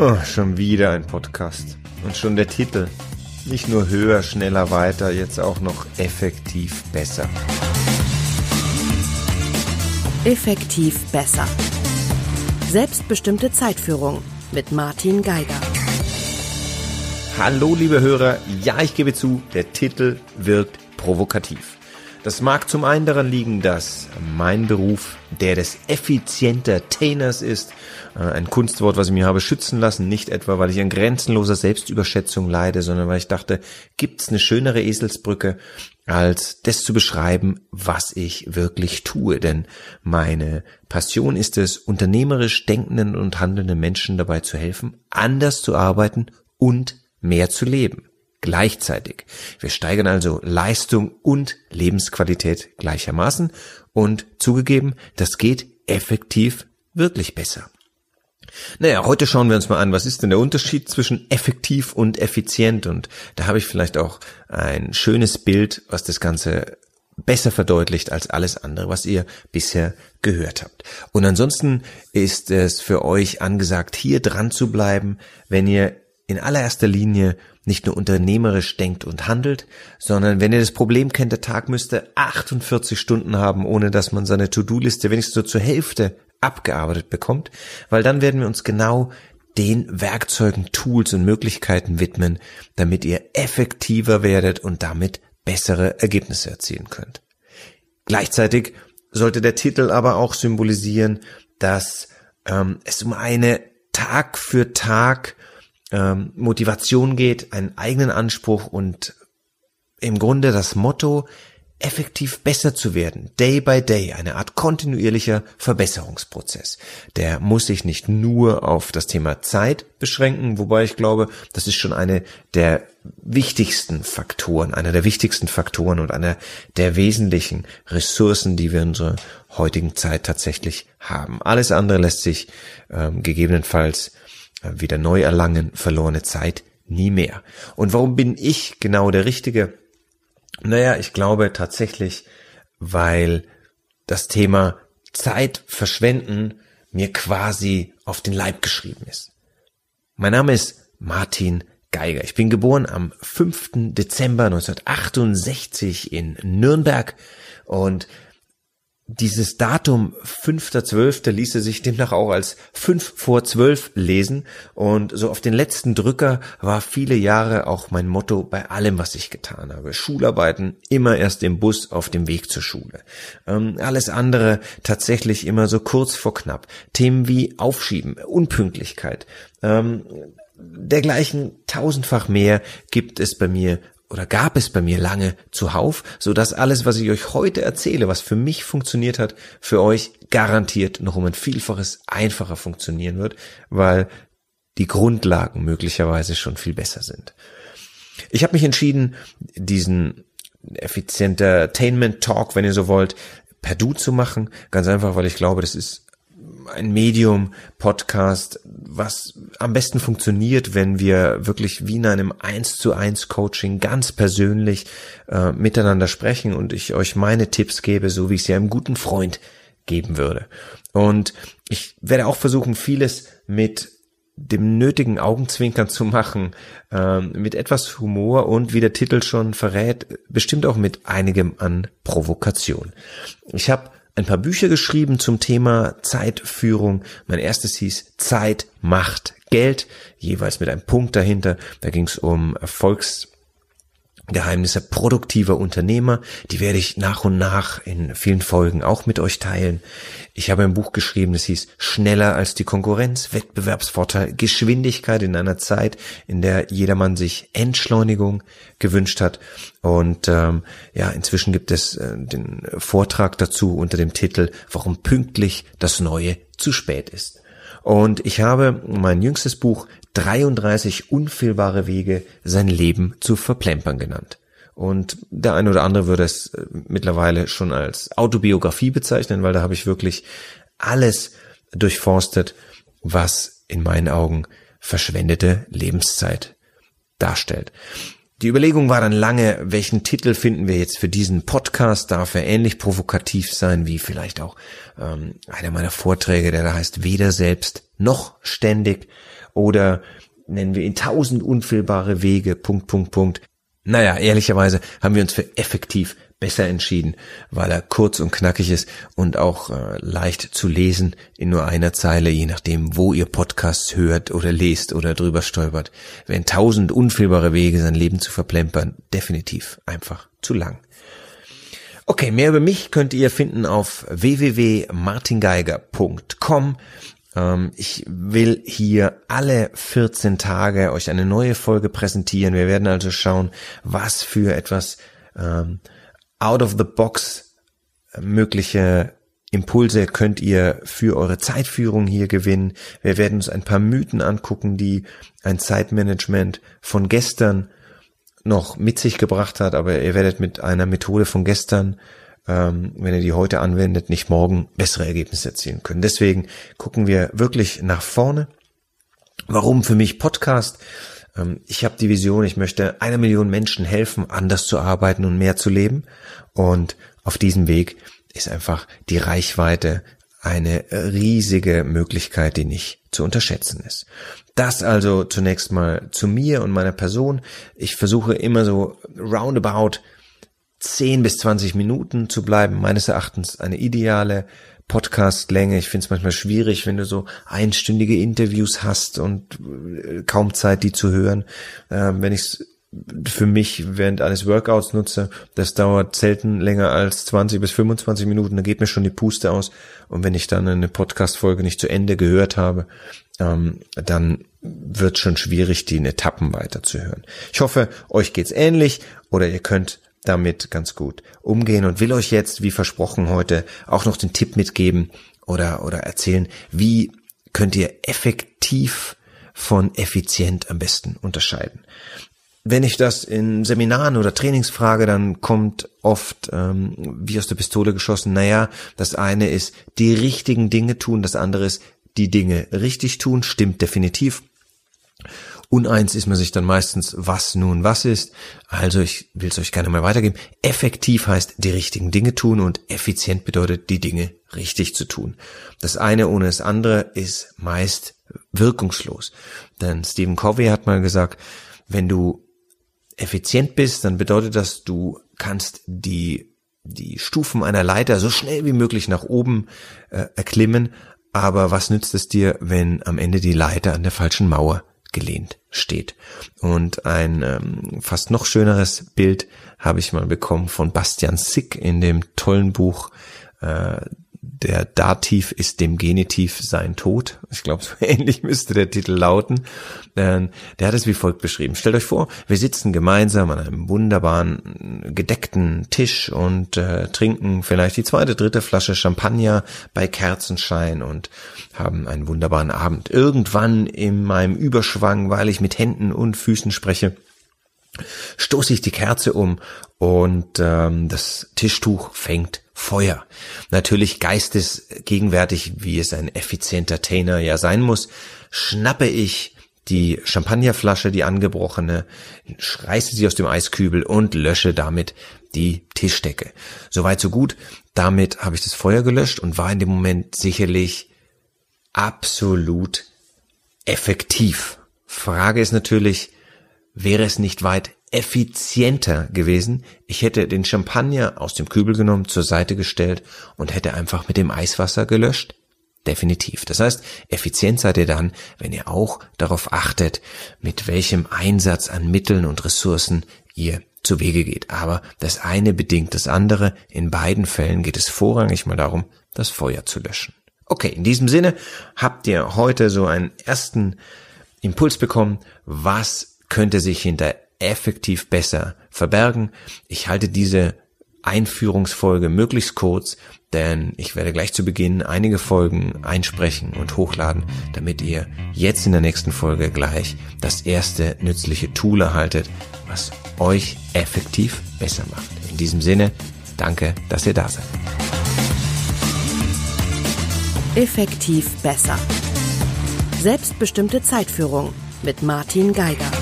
Oh, schon wieder ein Podcast. Und schon der Titel. Nicht nur höher, schneller, weiter, jetzt auch noch effektiv besser. Effektiv besser. Selbstbestimmte Zeitführung mit Martin Geiger. Hallo, liebe Hörer. Ja, ich gebe zu, der Titel wirkt provokativ. Das mag zum einen daran liegen, dass mein Beruf der des Effizientertainers ist. Äh, ein Kunstwort, was ich mir habe schützen lassen. Nicht etwa, weil ich an grenzenloser Selbstüberschätzung leide, sondern weil ich dachte, gibt's eine schönere Eselsbrücke, als das zu beschreiben, was ich wirklich tue. Denn meine Passion ist es, unternehmerisch denkenden und handelnden Menschen dabei zu helfen, anders zu arbeiten und mehr zu leben gleichzeitig. Wir steigern also Leistung und Lebensqualität gleichermaßen und zugegeben, das geht effektiv wirklich besser. Naja, heute schauen wir uns mal an, was ist denn der Unterschied zwischen effektiv und effizient und da habe ich vielleicht auch ein schönes Bild, was das Ganze besser verdeutlicht als alles andere, was ihr bisher gehört habt. Und ansonsten ist es für euch angesagt, hier dran zu bleiben, wenn ihr in allererster Linie nicht nur unternehmerisch denkt und handelt, sondern wenn ihr das Problem kennt, der Tag müsste 48 Stunden haben, ohne dass man seine To-Do-Liste wenigstens so zur Hälfte abgearbeitet bekommt, weil dann werden wir uns genau den Werkzeugen, Tools und Möglichkeiten widmen, damit ihr effektiver werdet und damit bessere Ergebnisse erzielen könnt. Gleichzeitig sollte der Titel aber auch symbolisieren, dass ähm, es um eine Tag für Tag ähm, Motivation geht, einen eigenen Anspruch und im Grunde das Motto, effektiv besser zu werden, day by day, eine Art kontinuierlicher Verbesserungsprozess. Der muss sich nicht nur auf das Thema Zeit beschränken, wobei ich glaube, das ist schon eine der wichtigsten Faktoren, einer der wichtigsten Faktoren und einer der wesentlichen Ressourcen, die wir in unserer heutigen Zeit tatsächlich haben. Alles andere lässt sich ähm, gegebenenfalls wieder neu erlangen, verlorene Zeit nie mehr. Und warum bin ich genau der Richtige? Naja, ich glaube tatsächlich, weil das Thema Zeit verschwenden mir quasi auf den Leib geschrieben ist. Mein Name ist Martin Geiger. Ich bin geboren am 5. Dezember 1968 in Nürnberg und dieses Datum 5.12. ließe sich demnach auch als 5 vor 12 lesen und so auf den letzten Drücker war viele Jahre auch mein Motto bei allem, was ich getan habe. Schularbeiten immer erst im Bus auf dem Weg zur Schule. Ähm, alles andere tatsächlich immer so kurz vor knapp. Themen wie Aufschieben, Unpünktlichkeit, ähm, dergleichen tausendfach mehr gibt es bei mir oder gab es bei mir lange zuhauf, so dass alles, was ich euch heute erzähle, was für mich funktioniert hat, für euch garantiert noch um ein Vielfaches einfacher funktionieren wird, weil die Grundlagen möglicherweise schon viel besser sind. Ich habe mich entschieden, diesen effizienter Entertainment Talk, wenn ihr so wollt, per Du zu machen, ganz einfach, weil ich glaube, das ist ein Medium, Podcast, was am besten funktioniert, wenn wir wirklich wie in einem eins zu eins Coaching ganz persönlich äh, miteinander sprechen und ich euch meine Tipps gebe, so wie ich sie einem guten Freund geben würde. Und ich werde auch versuchen, vieles mit dem nötigen Augenzwinkern zu machen, ähm, mit etwas Humor und wie der Titel schon verrät, bestimmt auch mit einigem an Provokation. Ich habe ein paar Bücher geschrieben zum Thema Zeitführung. Mein erstes hieß Zeit macht Geld, jeweils mit einem Punkt dahinter. Da ging es um Erfolgs Geheimnisse produktiver Unternehmer. Die werde ich nach und nach in vielen Folgen auch mit euch teilen. Ich habe ein Buch geschrieben, das hieß Schneller als die Konkurrenz, Wettbewerbsvorteil, Geschwindigkeit in einer Zeit, in der jedermann sich Entschleunigung gewünscht hat. Und ähm, ja, inzwischen gibt es äh, den Vortrag dazu unter dem Titel Warum pünktlich das Neue zu spät ist. Und ich habe mein jüngstes Buch 33 unfehlbare Wege, sein Leben zu verplempern genannt. Und der eine oder andere würde es äh, mittlerweile schon als Autobiografie bezeichnen, weil da habe ich wirklich alles durchforstet, was in meinen Augen verschwendete Lebenszeit darstellt. Die Überlegung war dann lange, welchen Titel finden wir jetzt für diesen Podcast? Darf er ähnlich provokativ sein wie vielleicht auch ähm, einer meiner Vorträge, der da heißt weder selbst noch ständig oder nennen wir ihn tausend unfehlbare Wege, Punkt, Punkt, Punkt. Naja, ehrlicherweise haben wir uns für effektiv besser entschieden, weil er kurz und knackig ist und auch äh, leicht zu lesen in nur einer Zeile, je nachdem, wo ihr Podcasts hört oder lest oder drüber stolpert. Wenn tausend unfehlbare Wege, sein Leben zu verplempern, definitiv einfach zu lang. Okay, mehr über mich könnt ihr finden auf www.martingeiger.com. Ähm, ich will hier alle 14 Tage euch eine neue Folge präsentieren. Wir werden also schauen, was für etwas ähm, out of the box mögliche Impulse könnt ihr für eure Zeitführung hier gewinnen. Wir werden uns ein paar Mythen angucken, die ein Zeitmanagement von gestern noch mit sich gebracht hat, aber ihr werdet mit einer Methode von gestern, ähm, wenn ihr die heute anwendet, nicht morgen bessere Ergebnisse erzielen können. Deswegen gucken wir wirklich nach vorne. Warum für mich Podcast? Ähm, ich habe die Vision, ich möchte einer Million Menschen helfen, anders zu arbeiten und mehr zu leben. Und auf diesem Weg ist einfach die Reichweite eine riesige Möglichkeit, die nicht zu unterschätzen ist. Das also zunächst mal zu mir und meiner Person. Ich versuche immer so roundabout 10 bis 20 Minuten zu bleiben. Meines Erachtens eine ideale Podcastlänge. Ich finde es manchmal schwierig, wenn du so einstündige Interviews hast und äh, kaum Zeit, die zu hören. Ähm, wenn ich es für mich während eines Workouts nutze, das dauert selten länger als 20 bis 25 Minuten, da geht mir schon die Puste aus. Und wenn ich dann eine Podcast-Folge nicht zu Ende gehört habe, ähm, dann wird schon schwierig, die in Etappen weiterzuhören. Ich hoffe, euch geht's ähnlich oder ihr könnt damit ganz gut umgehen und will euch jetzt, wie versprochen heute, auch noch den Tipp mitgeben oder, oder erzählen, wie könnt ihr effektiv von effizient am besten unterscheiden. Wenn ich das in Seminaren oder Trainings frage, dann kommt oft ähm, wie aus der Pistole geschossen, naja, das eine ist die richtigen Dinge tun, das andere ist die Dinge richtig tun, stimmt definitiv. Uneins ist man sich dann meistens, was nun was ist. Also ich will es euch gerne mal weitergeben. Effektiv heißt die richtigen Dinge tun und effizient bedeutet die Dinge richtig zu tun. Das eine ohne das andere ist meist wirkungslos. Denn Stephen Covey hat mal gesagt, wenn du effizient bist, dann bedeutet das, du kannst die die Stufen einer Leiter so schnell wie möglich nach oben äh, erklimmen, aber was nützt es dir, wenn am Ende die Leiter an der falschen Mauer gelehnt steht. Und ein ähm, fast noch schöneres Bild habe ich mal bekommen von Bastian Sick in dem tollen Buch äh, der Dativ ist dem Genitiv sein Tod. Ich glaube, so ähnlich müsste der Titel lauten. Der hat es wie folgt beschrieben. Stellt euch vor, wir sitzen gemeinsam an einem wunderbaren gedeckten Tisch und äh, trinken vielleicht die zweite, dritte Flasche Champagner bei Kerzenschein und haben einen wunderbaren Abend. Irgendwann in meinem Überschwang, weil ich mit Händen und Füßen spreche, stoße ich die Kerze um und ähm, das Tischtuch fängt Feuer. Natürlich geistesgegenwärtig, wie es ein effizienter Tainer ja sein muss, schnappe ich die Champagnerflasche, die angebrochene, reiße sie aus dem Eiskübel und lösche damit die Tischdecke. Soweit so gut. Damit habe ich das Feuer gelöscht und war in dem Moment sicherlich absolut effektiv. Frage ist natürlich, wäre es nicht weit effizienter gewesen. Ich hätte den Champagner aus dem Kübel genommen, zur Seite gestellt und hätte einfach mit dem Eiswasser gelöscht. Definitiv. Das heißt, effizient seid ihr dann, wenn ihr auch darauf achtet, mit welchem Einsatz an Mitteln und Ressourcen ihr zu Wege geht. Aber das eine bedingt das andere. In beiden Fällen geht es vorrangig mal darum, das Feuer zu löschen. Okay, in diesem Sinne habt ihr heute so einen ersten Impuls bekommen, was könnte sich hinter effektiv besser verbergen. Ich halte diese Einführungsfolge möglichst kurz, denn ich werde gleich zu Beginn einige Folgen einsprechen und hochladen, damit ihr jetzt in der nächsten Folge gleich das erste nützliche Tool erhaltet, was euch effektiv besser macht. In diesem Sinne, danke, dass ihr da seid. Effektiv besser. Selbstbestimmte Zeitführung mit Martin Geiger.